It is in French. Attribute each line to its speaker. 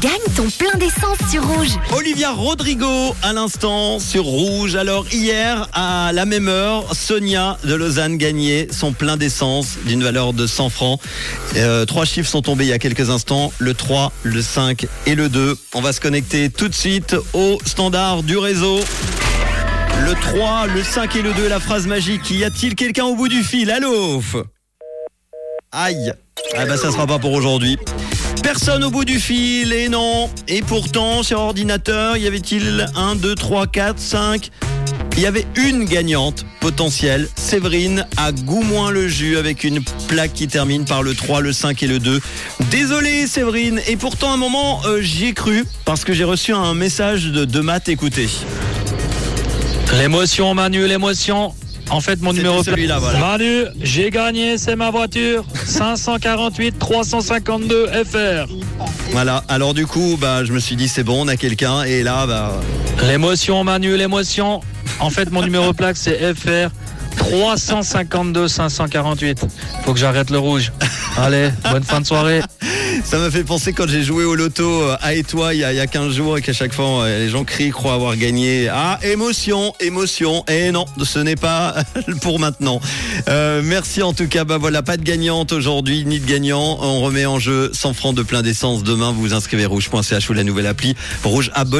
Speaker 1: Gagne ton plein d'essence sur Rouge.
Speaker 2: Olivia Rodrigo à l'instant sur Rouge. Alors hier à la même heure, Sonia de Lausanne gagnait son plein d'essence d'une valeur de 100 francs. Euh, trois chiffres sont tombés il y a quelques instants, le 3, le 5 et le 2. On va se connecter tout de suite au standard du réseau. Le 3, le 5 et le 2, la phrase magique. Y a-t-il quelqu'un au bout du fil? Allô? Aïe. Ah bah ça sera pas pour aujourd'hui. Personne au bout du fil, et non. Et pourtant, sur ordinateur, y avait-il 1, 2, 3, 4, 5 Il y avait une gagnante potentielle, Séverine, à Goumoin-le-Jus, avec une plaque qui termine par le 3, le 5 et le 2. Désolé, Séverine. Et pourtant, à un moment, euh, j'y ai cru, parce que j'ai reçu un message de, de Matt, écoutez.
Speaker 3: L'émotion, Manu, l'émotion. En fait, mon numéro
Speaker 2: celui-là, voilà.
Speaker 3: Manu, j'ai gagné, c'est ma voiture. 548 352 FR.
Speaker 2: Voilà. Alors du coup, bah, je me suis dit, c'est bon, on a quelqu'un. Et là, bah,
Speaker 3: L'émotion, Manu, l'émotion. En fait, mon numéro plaque, c'est FR 352 548. Faut que j'arrête le rouge. Allez, bonne fin de soirée.
Speaker 2: Ça m'a fait penser quand j'ai joué au loto euh, à toi il y, a, il y a 15 jours et qu'à chaque fois euh, les gens crient, croient avoir gagné. Ah, émotion, émotion. Et non, ce n'est pas pour maintenant. Euh, merci en tout cas. Bah voilà, pas de gagnante aujourd'hui, ni de gagnant. On remet en jeu 100 francs de plein d'essence demain. Vous vous inscrivez rouge.ch ou la nouvelle appli rouge abonné.